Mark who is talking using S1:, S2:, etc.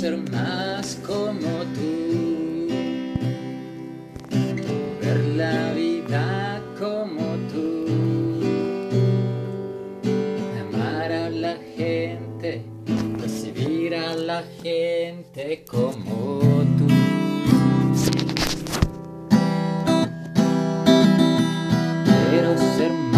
S1: ser más como tú, ver la vida como tú, amar a la gente, recibir a la gente como tú. Quiero ser más